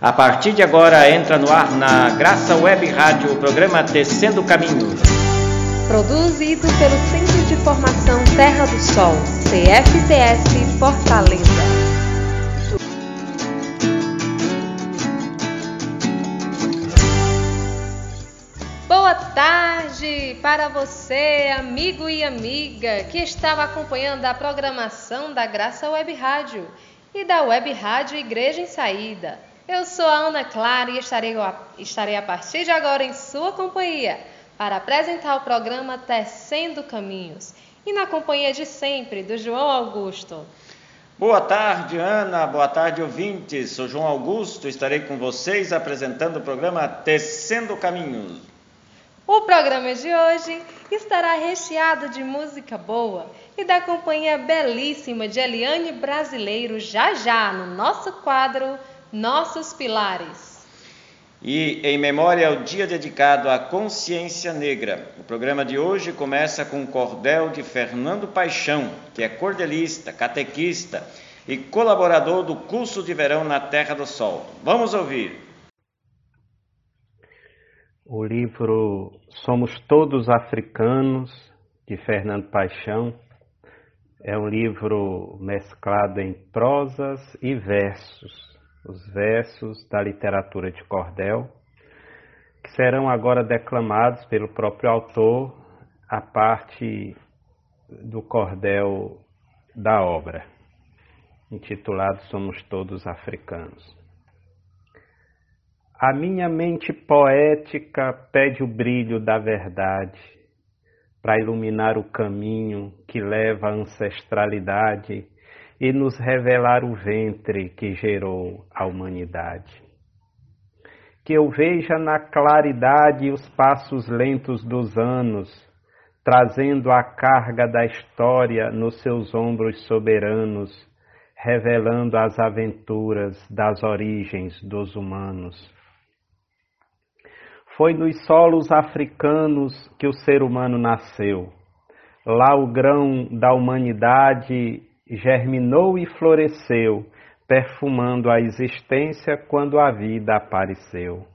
A partir de agora entra no ar na Graça Web Rádio o programa Tecendo Caminhos. Produzido pelo Centro de Formação Terra do Sol, CFTS Fortaleza. Boa tarde para você, amigo e amiga, que estava acompanhando a programação da Graça Web Rádio e da Web Rádio Igreja em Saída. Eu sou a Ana Clara e estarei, estarei a partir de agora em sua companhia para apresentar o programa Tecendo Caminhos e na companhia de sempre do João Augusto. Boa tarde, Ana. Boa tarde, ouvintes. Sou João Augusto. Estarei com vocês apresentando o programa Tecendo Caminhos. O programa de hoje estará recheado de música boa e da companhia belíssima de Eliane Brasileiro já já no nosso quadro nossos pilares. E em memória ao dia dedicado à consciência negra, o programa de hoje começa com um cordel de Fernando Paixão, que é cordelista, catequista e colaborador do curso de verão na Terra do Sol. Vamos ouvir. O livro Somos Todos Africanos, de Fernando Paixão, é um livro mesclado em prosas e versos os versos da literatura de cordel, que serão agora declamados pelo próprio autor a parte do cordel da obra, intitulado Somos Todos Africanos. A minha mente poética pede o brilho da verdade para iluminar o caminho que leva à ancestralidade e nos revelar o ventre que gerou a humanidade. Que eu veja na claridade os passos lentos dos anos, trazendo a carga da história nos seus ombros soberanos, revelando as aventuras das origens dos humanos. Foi nos solos africanos que o ser humano nasceu. Lá o grão da humanidade germinou e floresceu, perfumando a existência quando a vida apareceu.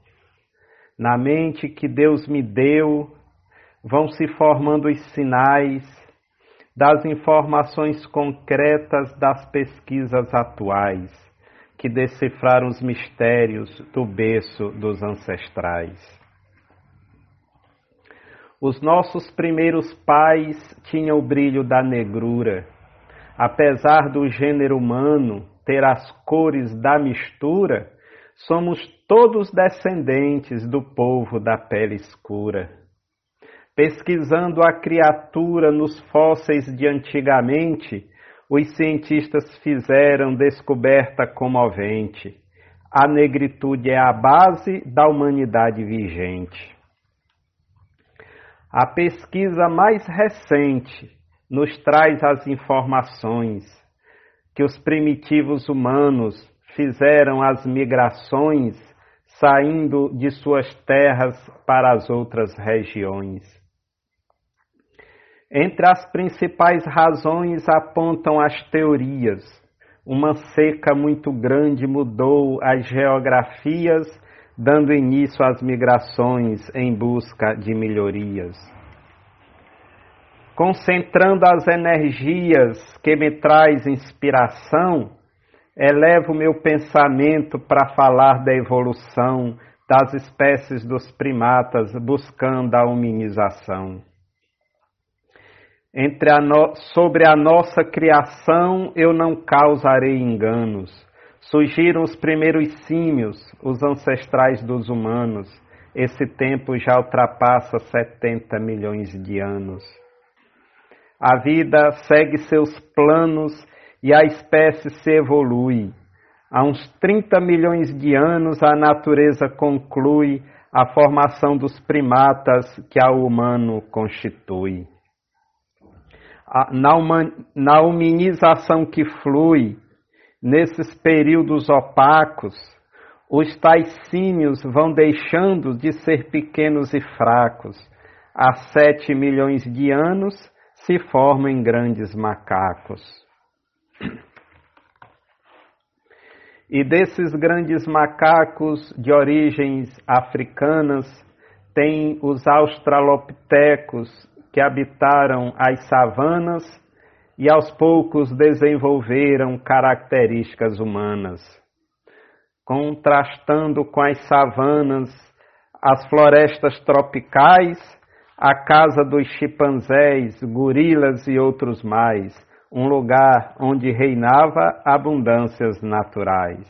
Na mente que Deus me deu, vão se formando os sinais das informações concretas das pesquisas atuais, que decifraram os mistérios do berço dos ancestrais. Os nossos primeiros pais tinham o brilho da negrura apesar do gênero humano ter as cores da mistura, somos todos descendentes do povo da pele escura. Pesquisando a criatura nos fósseis de antigamente, os cientistas fizeram descoberta comovente. A negritude é a base da humanidade vigente. A pesquisa mais recente nos traz as informações que os primitivos humanos fizeram as migrações saindo de suas terras para as outras regiões. Entre as principais razões apontam as teorias. Uma seca muito grande mudou as geografias, dando início às migrações em busca de melhorias concentrando as energias que me traz inspiração, elevo meu pensamento para falar da evolução das espécies dos primatas buscando a humanização. A no... Sobre a nossa criação eu não causarei enganos. Surgiram os primeiros símios, os ancestrais dos humanos. Esse tempo já ultrapassa 70 milhões de anos. A vida segue seus planos e a espécie se evolui. Há uns 30 milhões de anos, a natureza conclui a formação dos primatas que a humano constitui. Na, na humanização que flui, nesses períodos opacos, os tais símios vão deixando de ser pequenos e fracos. Há sete milhões de anos, se formam em grandes macacos. E desses grandes macacos de origens africanas, tem os australopitecos que habitaram as savanas e aos poucos desenvolveram características humanas. Contrastando com as savanas, as florestas tropicais, a casa dos chimpanzés, gorilas e outros mais, um lugar onde reinava abundâncias naturais.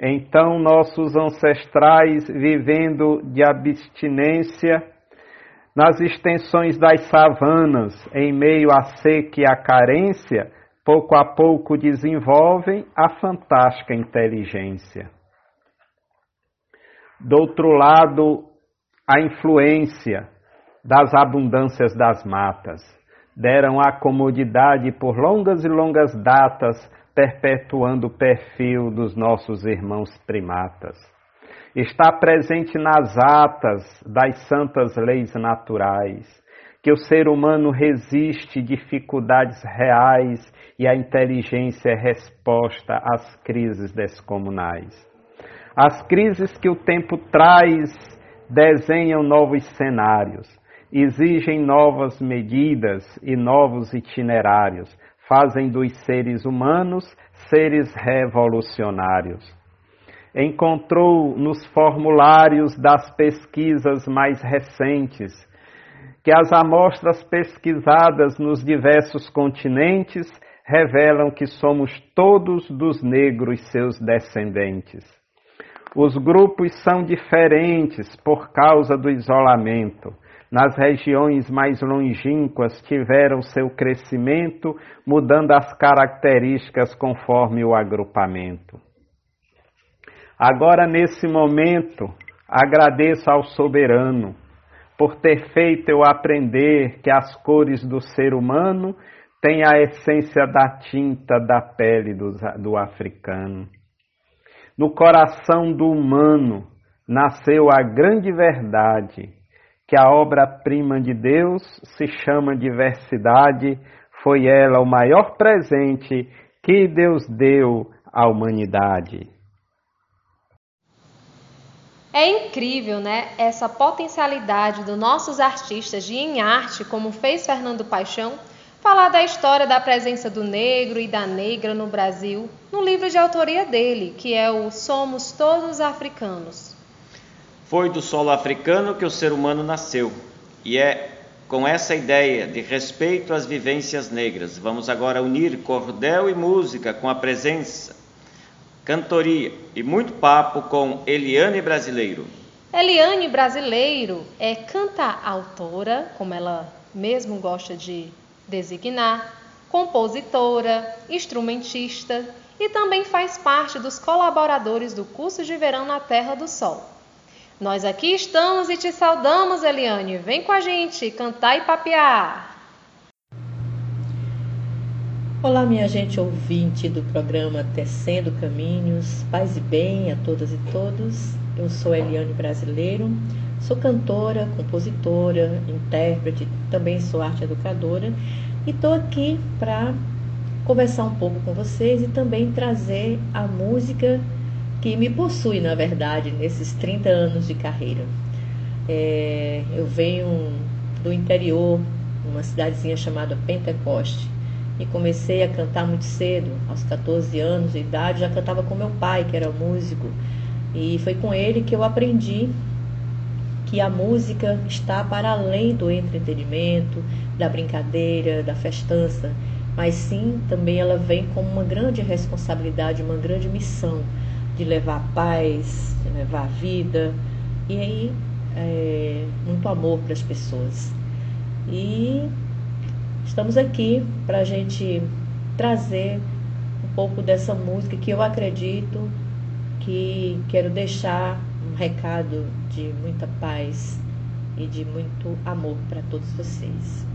Então, nossos ancestrais, vivendo de abstinência, nas extensões das savanas, em meio à seca e à carência, pouco a pouco desenvolvem a fantástica inteligência. Do outro lado, a influência das abundâncias das matas. Deram a comodidade por longas e longas datas, perpetuando o perfil dos nossos irmãos primatas. Está presente nas atas das santas leis naturais, que o ser humano resiste dificuldades reais e a inteligência é resposta às crises descomunais. As crises que o tempo traz desenham novos cenários, exigem novas medidas e novos itinerários, fazem dos seres humanos seres revolucionários. Encontrou nos formulários das pesquisas mais recentes que as amostras pesquisadas nos diversos continentes revelam que somos todos dos negros seus descendentes. Os grupos são diferentes por causa do isolamento nas regiões mais longínquas tiveram seu crescimento, mudando as características conforme o agrupamento. Agora, nesse momento, agradeço ao soberano por ter feito eu aprender que as cores do ser humano têm a essência da tinta da pele do, do africano. No coração do humano nasceu a grande verdade que a obra-prima de Deus se chama diversidade, foi ela o maior presente que Deus deu à humanidade. É incrível, né? Essa potencialidade dos nossos artistas de em arte, como fez Fernando Paixão, falar da história da presença do negro e da negra no Brasil, no livro de autoria dele, que é o Somos Todos Africanos. Foi do solo africano que o ser humano nasceu, e é com essa ideia de respeito às vivências negras. Vamos agora unir cordel e música com a presença, cantoria e muito papo com Eliane Brasileiro. Eliane Brasileiro é canta-autora, como ela mesmo gosta de designar, compositora, instrumentista e também faz parte dos colaboradores do curso de verão na Terra do Sol. Nós aqui estamos e te saudamos, Eliane. Vem com a gente cantar e papear. Olá, minha gente ouvinte do programa Tecendo Caminhos, paz e bem a todas e todos. Eu sou Eliane Brasileiro, sou cantora, compositora, intérprete, também sou arte educadora e estou aqui para conversar um pouco com vocês e também trazer a música que me possui, na verdade, nesses 30 anos de carreira. É, eu venho do interior, uma cidadezinha chamada Pentecoste, e comecei a cantar muito cedo, aos 14 anos de idade, já cantava com meu pai, que era músico, e foi com ele que eu aprendi que a música está para além do entretenimento, da brincadeira, da festança, mas sim também ela vem como uma grande responsabilidade, uma grande missão de levar paz, de levar vida e aí é, muito amor para as pessoas. E estamos aqui para a gente trazer um pouco dessa música que eu acredito que quero deixar um recado de muita paz e de muito amor para todos vocês.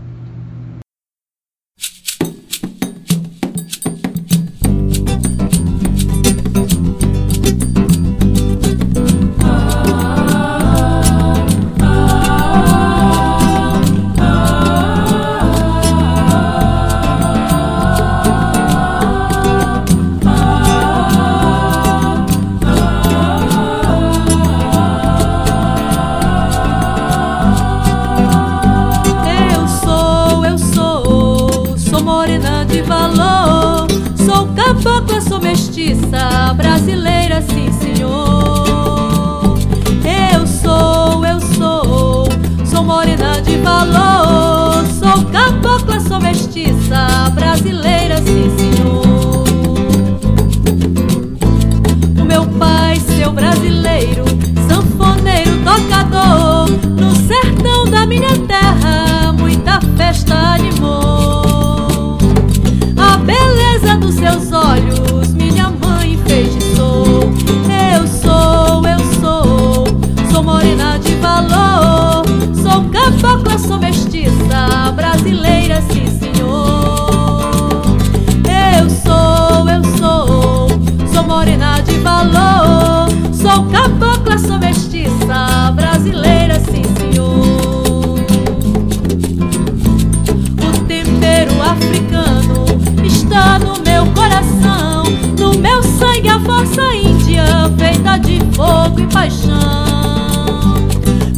Fogo e paixão.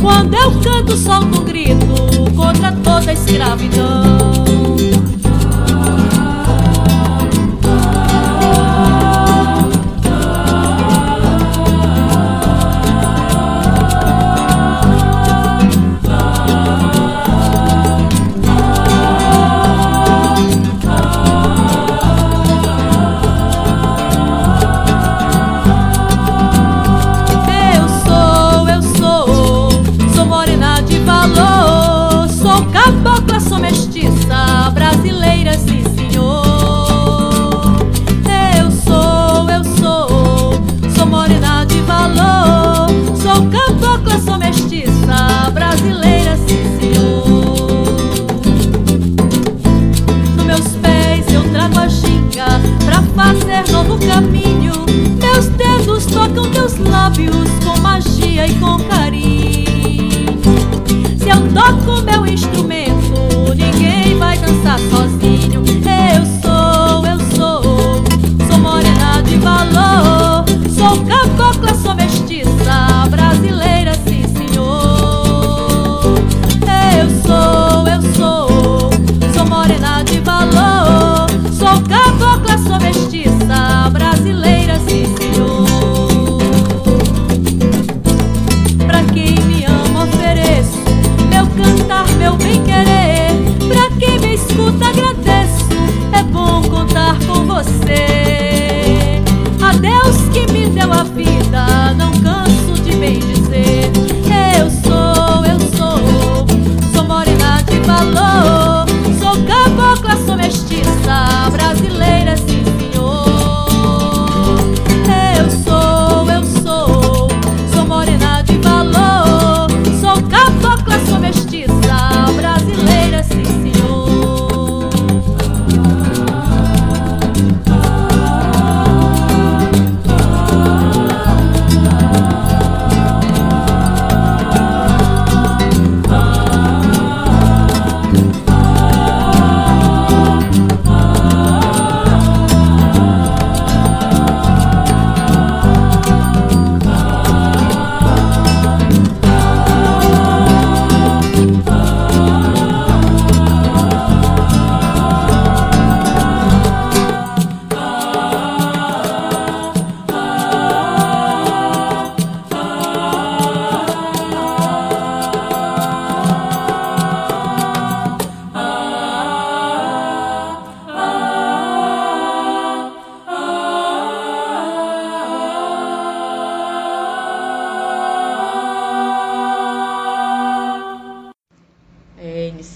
Quando eu canto, solto um grito contra toda escravidão.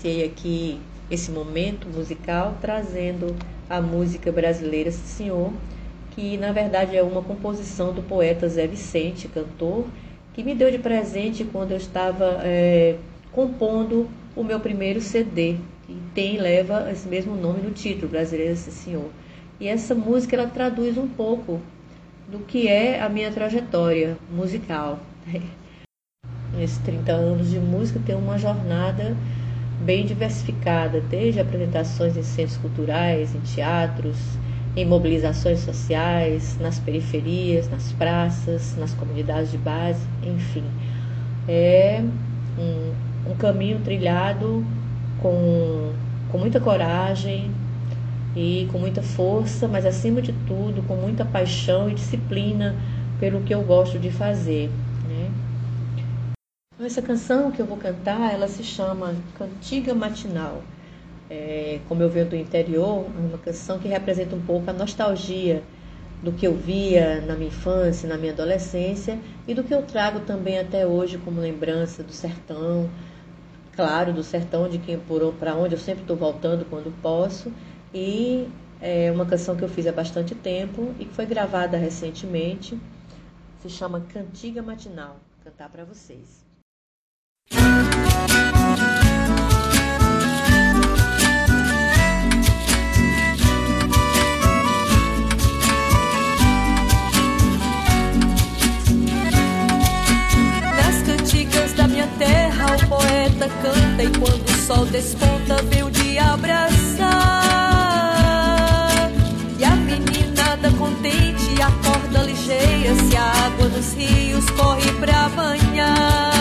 Iniciei aqui esse momento musical trazendo a música brasileira Senhor, que na verdade é uma composição do poeta Zé Vicente, cantor, que me deu de presente quando eu estava é, compondo o meu primeiro CD, que tem leva esse mesmo nome no título, Brasileira Senhor. E essa música ela traduz um pouco do que é a minha trajetória musical. Nesses 30 anos de música tem uma jornada bem diversificada, desde apresentações em centros culturais, em teatros, em mobilizações sociais, nas periferias, nas praças, nas comunidades de base, enfim. É um, um caminho trilhado com, com muita coragem e com muita força, mas acima de tudo com muita paixão e disciplina pelo que eu gosto de fazer. Né? Essa canção que eu vou cantar, ela se chama Cantiga Matinal. é, como eu venho do interior, é uma canção que representa um pouco a nostalgia do que eu via na minha infância, na minha adolescência e do que eu trago também até hoje como lembrança do sertão, claro, do sertão de quem para onde eu sempre estou voltando quando posso e é uma canção que eu fiz há bastante tempo e que foi gravada recentemente, se chama Cantiga Matinal, cantar para vocês. Canta e quando o sol desponta vem o dia abraçar. E a meninada contente acorda ligeira se a água dos rios corre pra banhar.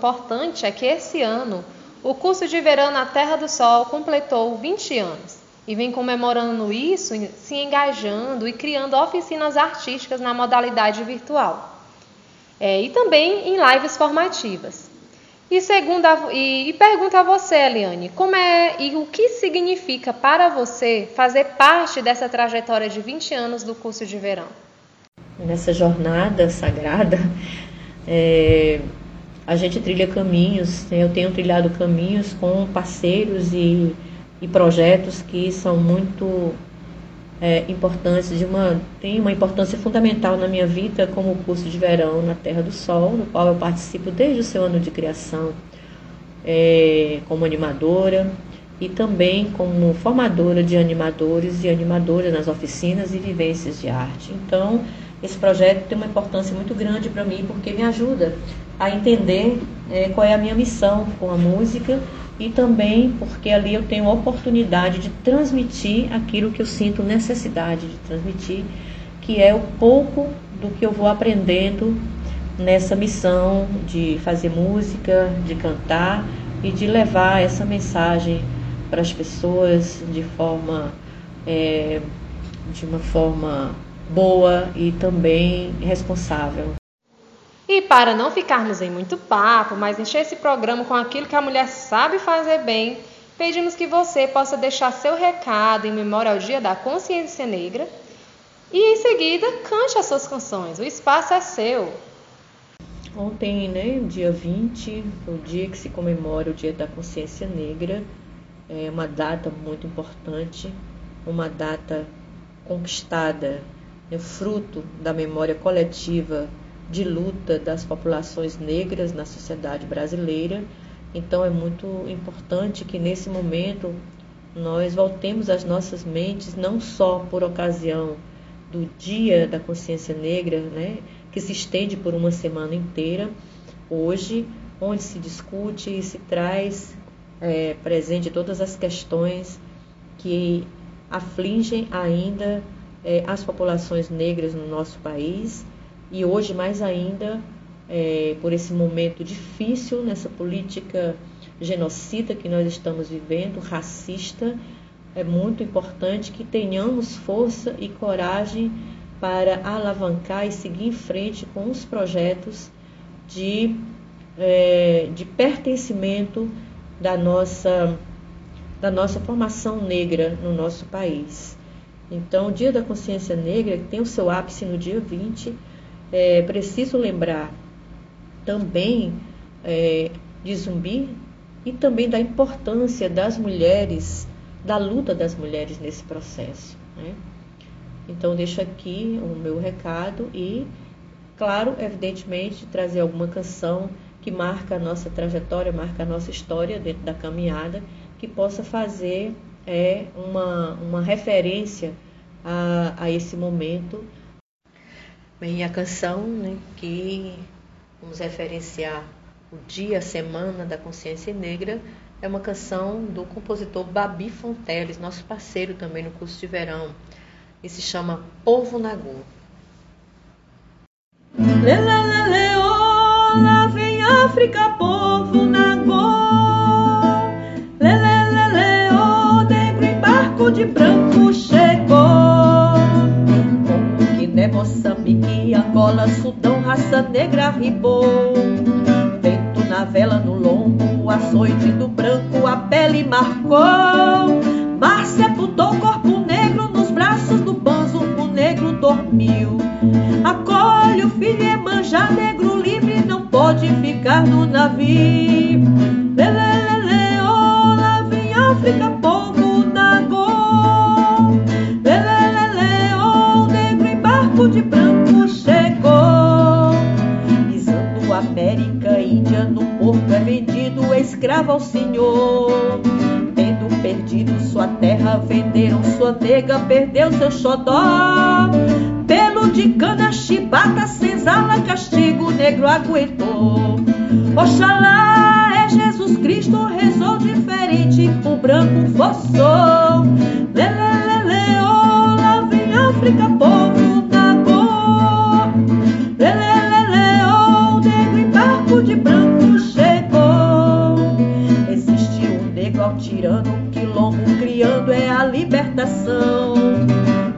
Importante é que esse ano o curso de verão na Terra do Sol completou 20 anos e vem comemorando isso, se engajando e criando oficinas artísticas na modalidade virtual. É, e também em lives formativas. E, segundo a, e, e pergunto a você, Eliane, como é e o que significa para você fazer parte dessa trajetória de 20 anos do curso de verão? Nessa jornada sagrada, é, a gente trilha caminhos. Né? Eu tenho trilhado caminhos com parceiros e, e projetos que são muito é, importantes, de uma, tem uma importância fundamental na minha vida, como o curso de verão na Terra do Sol, no qual eu participo desde o seu ano de criação é, como animadora e também como formadora de animadores e animadoras nas oficinas e vivências de arte. Então, esse projeto tem uma importância muito grande para mim porque me ajuda a entender é, qual é a minha missão com a música e também porque ali eu tenho a oportunidade de transmitir aquilo que eu sinto necessidade de transmitir, que é o pouco do que eu vou aprendendo nessa missão de fazer música, de cantar e de levar essa mensagem para as pessoas de forma é, de uma forma boa e também responsável. E para não ficarmos em muito papo, mas encher esse programa com aquilo que a mulher sabe fazer bem, pedimos que você possa deixar seu recado em memória ao Dia da Consciência Negra e em seguida cante as suas canções. O espaço é seu. Ontem, né, dia 20, o dia que se comemora o Dia da Consciência Negra, é uma data muito importante, uma data conquistada, é fruto da memória coletiva de luta das populações negras na sociedade brasileira. Então é muito importante que nesse momento nós voltemos as nossas mentes não só por ocasião do Dia da Consciência Negra, né, que se estende por uma semana inteira, hoje, onde se discute e se traz é, presente todas as questões que afligem ainda é, as populações negras no nosso país e hoje mais ainda é, por esse momento difícil nessa política genocida que nós estamos vivendo, racista, é muito importante que tenhamos força e coragem para alavancar e seguir em frente com os projetos de, é, de pertencimento da nossa, da nossa formação negra no nosso país. Então, o Dia da Consciência Negra, tem o seu ápice no dia 20, é preciso lembrar também é, de Zumbi e também da importância das mulheres, da luta das mulheres nesse processo. Né? Então, deixo aqui o meu recado e, claro, evidentemente, trazer alguma canção que marca a nossa trajetória, marca a nossa história dentro da caminhada, que possa fazer é, uma, uma referência a, a esse momento Bem, a canção né, que vamos referenciar o dia, a semana da consciência negra, é uma canção do compositor Babi Fonteles, nosso parceiro também no curso de verão, e se chama Povo Nagô. Lelelele, oh, lá vem África, povo Nagô. Lelelele, oh, negro em barco de branco raça negra ribou. Vento na vela no lombo, o açoite do branco a pele marcou. Mar sepultou corpo negro nos braços do banzo, o negro dormiu. Acolhe o filho e manja negro livre, não pode ficar no navio. Senhor. Tendo perdido sua terra, venderam sua nega, perdeu seu xodó. Pelo de cana, chibata, senzala, castigo, negro aguentou. Oxalá é Jesus Cristo, rezou diferente, o branco forçou.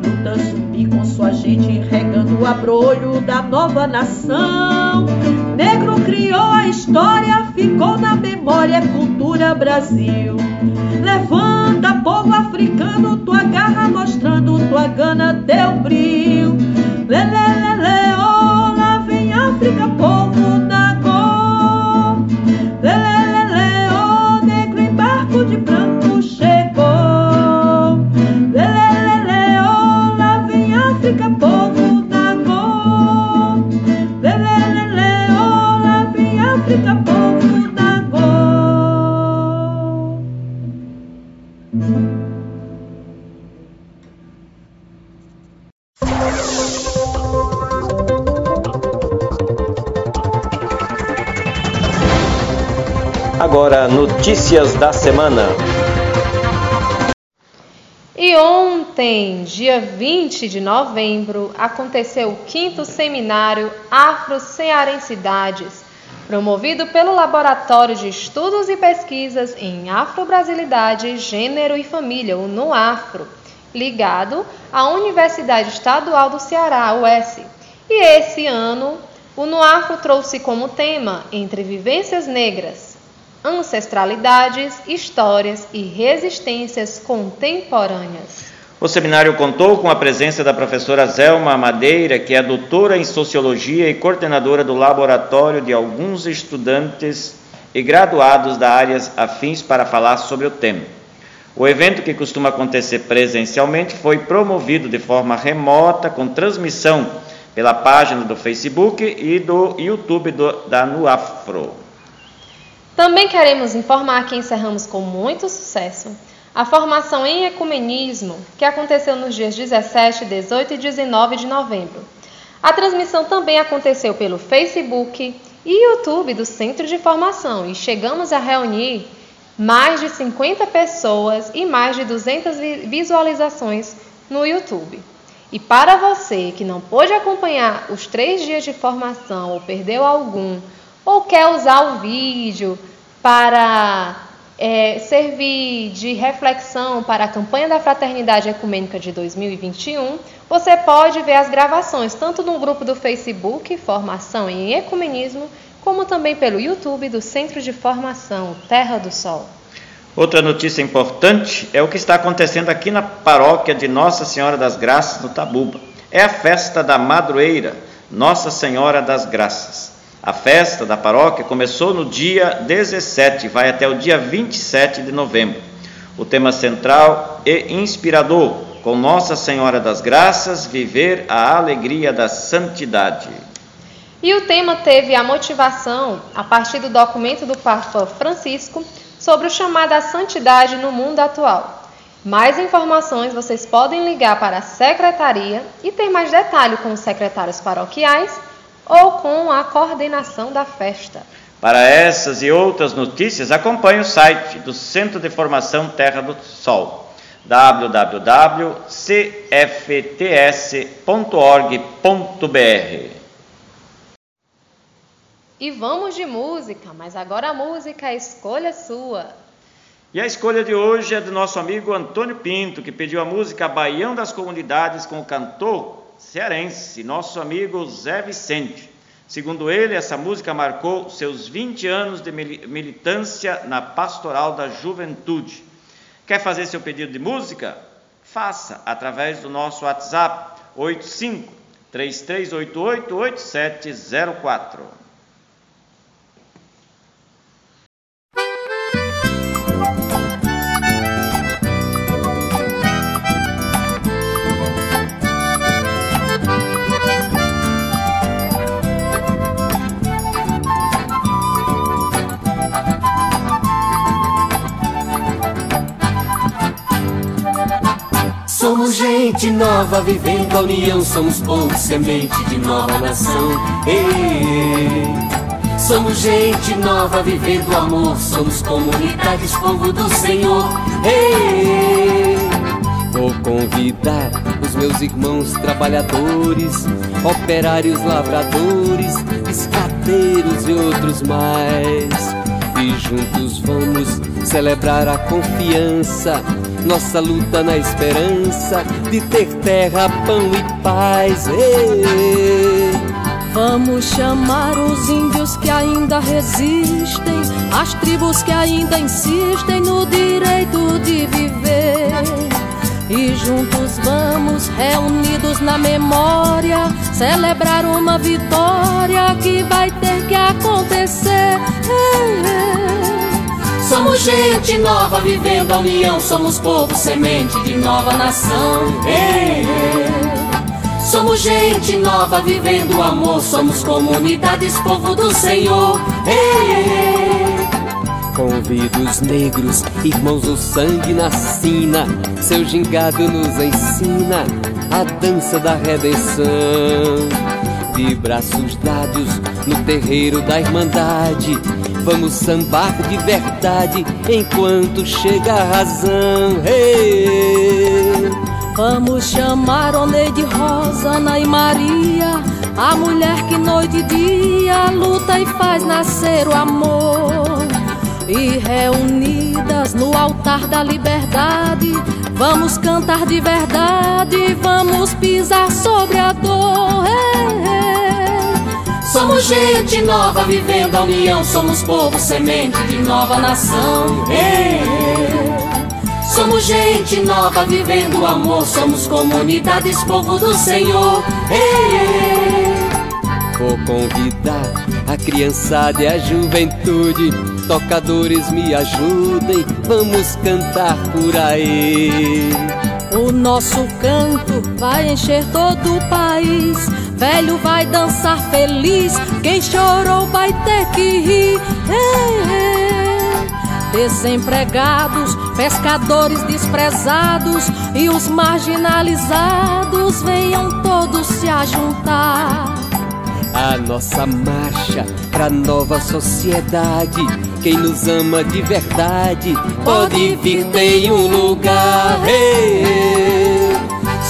Luta subir com sua gente, regando o abrolho da nova nação. Negro criou a história, ficou na memória, é cultura Brasil. Levanta, povo africano, tua garra mostrando tua gana, teu brilho. Lelelele, notícias da semana. E ontem, dia 20 de novembro, aconteceu o quinto seminário Afro-Cearensidades, promovido pelo Laboratório de Estudos e Pesquisas em Afro-Brasilidade, Gênero e Família, o NUAFRO, ligado à Universidade Estadual do Ceará, UES. E esse ano, o NUAFRO trouxe como tema Entre Vivências Negras, Ancestralidades, Histórias e Resistências Contemporâneas. O seminário contou com a presença da professora Zelma Madeira, que é doutora em Sociologia e coordenadora do laboratório de alguns estudantes e graduados da áreas afins para falar sobre o tema. O evento, que costuma acontecer presencialmente, foi promovido de forma remota, com transmissão pela página do Facebook e do YouTube do, da Nuafro. Também queremos informar que encerramos com muito sucesso a formação em ecumenismo, que aconteceu nos dias 17, 18 e 19 de novembro. A transmissão também aconteceu pelo Facebook e YouTube do Centro de Formação e chegamos a reunir mais de 50 pessoas e mais de 200 visualizações no YouTube. E para você que não pôde acompanhar os três dias de formação ou perdeu algum, ou quer usar o vídeo para é, servir de reflexão para a campanha da Fraternidade Ecumênica de 2021, você pode ver as gravações tanto no grupo do Facebook Formação em Ecumenismo, como também pelo YouTube do Centro de Formação Terra do Sol. Outra notícia importante é o que está acontecendo aqui na paróquia de Nossa Senhora das Graças, no Tabuba. É a festa da Madroeira, Nossa Senhora das Graças. A festa da paróquia começou no dia 17 e vai até o dia 27 de novembro. O tema central e inspirador, com Nossa Senhora das Graças, viver a alegria da santidade. E o tema teve a motivação a partir do documento do Papa Francisco sobre o chamado à santidade no mundo atual. Mais informações vocês podem ligar para a secretaria e ter mais detalhe com os secretários paroquiais ou com a coordenação da festa. Para essas e outras notícias, acompanhe o site do Centro de Formação Terra do Sol, www.cfts.org.br. E vamos de música, mas agora a música é escolha sua. E a escolha de hoje é do nosso amigo Antônio Pinto, que pediu a música Baião das Comunidades com o cantor cearense, nosso amigo Zé Vicente. Segundo ele, essa música marcou seus 20 anos de militância na pastoral da juventude. Quer fazer seu pedido de música? Faça através do nosso WhatsApp 85 3388 8704. Somos gente nova vivendo a união, somos povo semente de nova nação. Ei, somos gente nova vivendo amor, somos comunidades, povo do Senhor. Ei, vou convidar os meus irmãos trabalhadores, operários, lavradores, escateiros e outros mais. E juntos vamos celebrar a confiança nossa luta na esperança de ter terra, pão e paz. Ei. Vamos chamar os índios que ainda resistem, as tribos que ainda insistem no direito de viver. E juntos vamos, reunidos na memória, celebrar uma vitória que vai ter que acontecer. Ei, ei. Somos gente nova vivendo a união, somos povo semente de nova nação. Ei, ei. Somos gente nova vivendo o amor, somos comunidades, povo do Senhor. Ei, Convido os negros, irmãos do sangue na sina, seu gingado nos ensina a dança da redenção. de braços dados no terreiro da Irmandade. Vamos sambar de verdade enquanto chega a razão. Hey! Vamos chamar Oneide Rosa, Ana e Maria, a mulher que noite e dia luta e faz nascer o amor. E reunidas no altar da liberdade, vamos cantar de verdade, vamos pisar sobre a dor. Hey. Somos gente nova vivendo a união, somos povo semente de nova nação. Hey, Somos gente nova vivendo o amor, somos comunidades, povo do Senhor. Vou convidar a criançada e a juventude, tocadores me ajudem, vamos cantar por aí. O nosso canto vai encher todo o país. Velho vai dançar feliz, quem chorou vai ter que rir. Ei, ei. Desempregados, pescadores desprezados e os marginalizados venham todos se ajuntar. A nossa marcha pra nova sociedade. Quem nos ama de verdade pode vir, tem um lugar. Hey!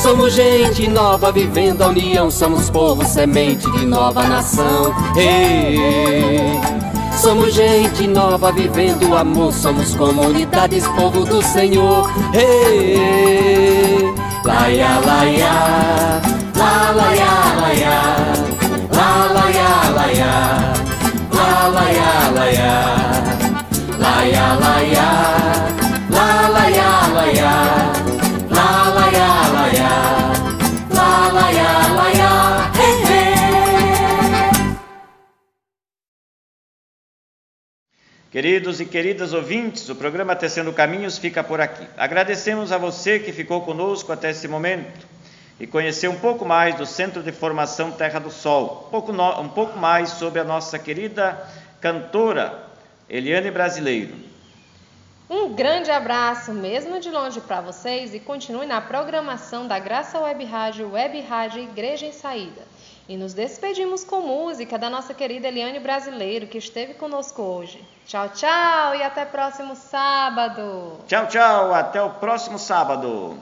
Somos gente nova vivendo a união, somos povo semente de nova nação. Hey! Somos gente nova vivendo o amor, somos comunidades, povo do Senhor. Hey! Laia, laia, la laia, laia, la laia, laia, la laia, laia, laia, laia, la laia, laia, Queridos e queridas ouvintes, o programa Tecendo Caminhos fica por aqui. Agradecemos a você que ficou conosco até esse momento e conheceu um pouco mais do Centro de Formação Terra do Sol, um pouco, no, um pouco mais sobre a nossa querida cantora Eliane Brasileiro. Um grande abraço, mesmo de longe, para vocês e continue na programação da Graça Web Rádio, Web Rádio Igreja em Saída. E nos despedimos com música da nossa querida Eliane Brasileiro, que esteve conosco hoje. Tchau, tchau e até próximo sábado. Tchau, tchau, até o próximo sábado.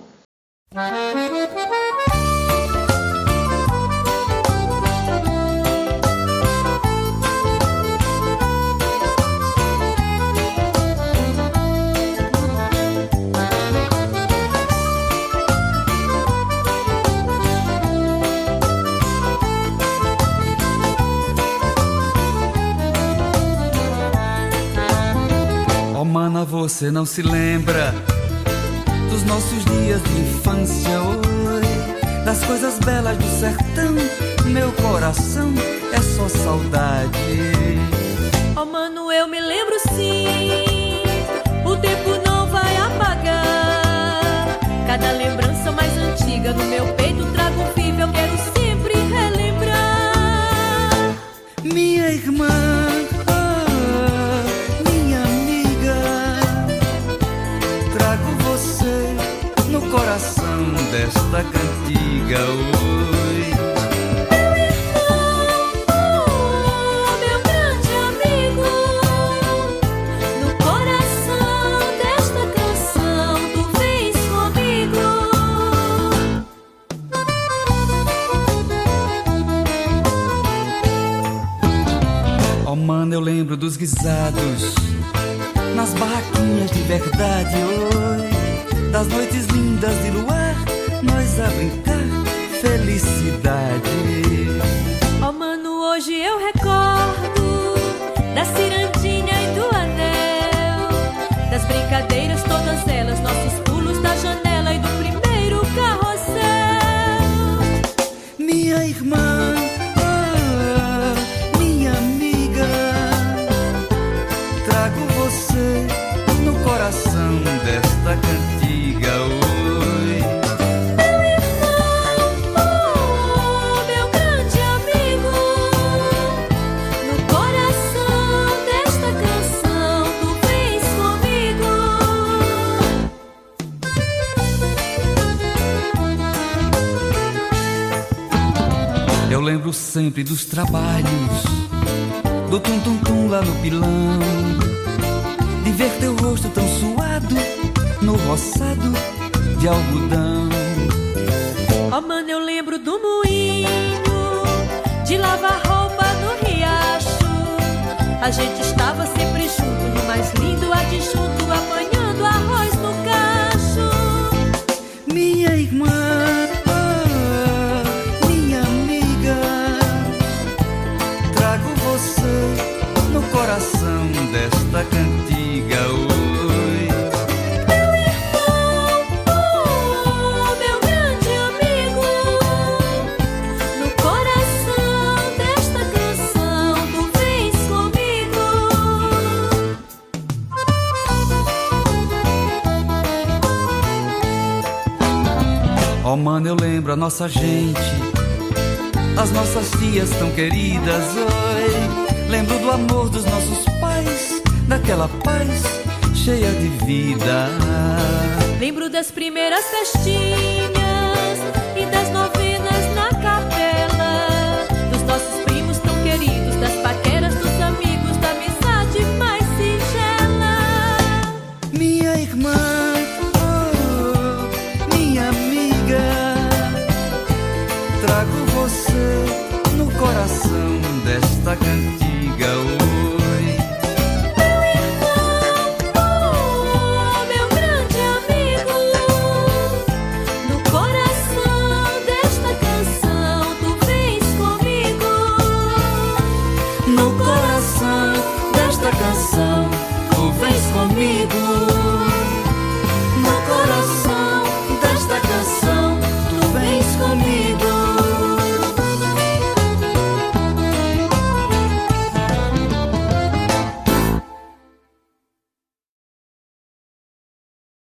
Você não se lembra dos nossos dias de infância, oi, das coisas belas do sertão. Meu coração é só saudade. Oh, mano, eu me lembro sim. O tempo não vai apagar. Cada lembrança mais antiga no meu peito trago vivo. Eu quero sempre coração desta sempre dos trabalhos, do tum-tum-tum lá no pilão, de ver teu rosto tão suado no roçado de algodão. Oh, mano, eu lembro do moinho, de lavar roupa no riacho. A gente estava sempre junto, no mais lindo adjunto, apanhando arroz lembro a nossa gente, as nossas tias tão queridas. Oi, lembro do amor dos nossos pais, daquela paz cheia de vida. Lembro das primeiras festinhas e das novenas trago você